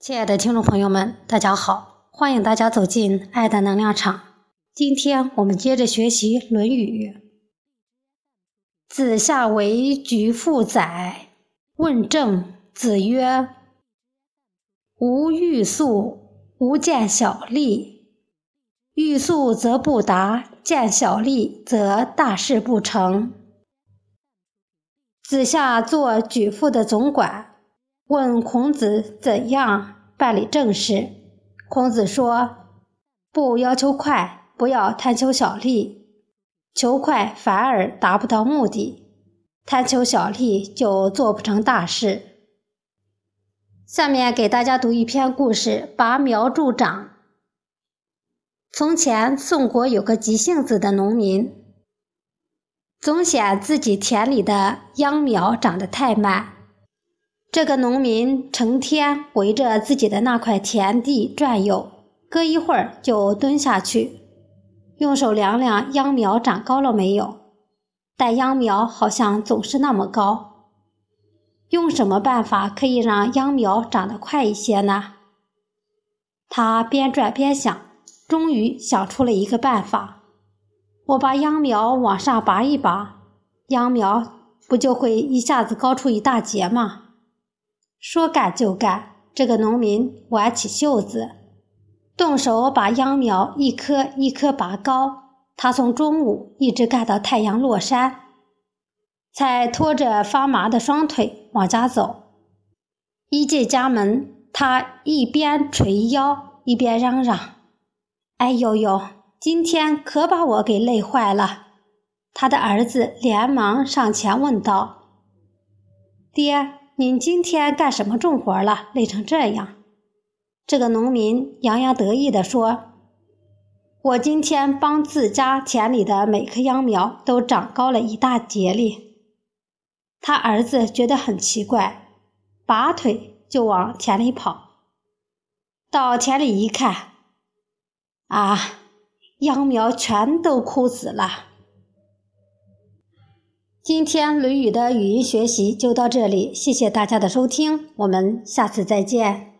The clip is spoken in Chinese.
亲爱的听众朋友们，大家好！欢迎大家走进爱的能量场。今天我们接着学习《论语》。子夏为举父宰，问政。子曰：“吾欲速，吾见小利；欲速则不达，见小利则大事不成。”子夏做举父的总管。问孔子怎样办理政事？孔子说：“不要求快，不要贪求小利。求快反而达不到目的，贪求小利就做不成大事。”下面给大家读一篇故事：拔苗助长。从前，宋国有个急性子的农民，总嫌自己田里的秧苗长得太慢。这个农民成天围着自己的那块田地转悠，隔一会儿就蹲下去，用手量量秧苗长高了没有。但秧苗好像总是那么高，用什么办法可以让秧苗长得快一些呢？他边转边想，终于想出了一个办法：我把秧苗往上拔一拔，秧苗不就会一下子高出一大截吗？说干就干，这个农民挽起袖子，动手把秧苗一棵一棵拔高。他从中午一直干到太阳落山，才拖着发麻的双腿往家走。一进家门，他一边捶腰一边嚷嚷：“哎呦呦，今天可把我给累坏了！”他的儿子连忙上前问道：“爹。”您今天干什么重活了？累成这样？这个农民洋洋得意地说：“我今天帮自家田里的每棵秧苗都长高了一大截哩。”他儿子觉得很奇怪，拔腿就往田里跑。到田里一看，啊，秧苗全都枯死了。今天《论语》的语音学习就到这里，谢谢大家的收听，我们下次再见。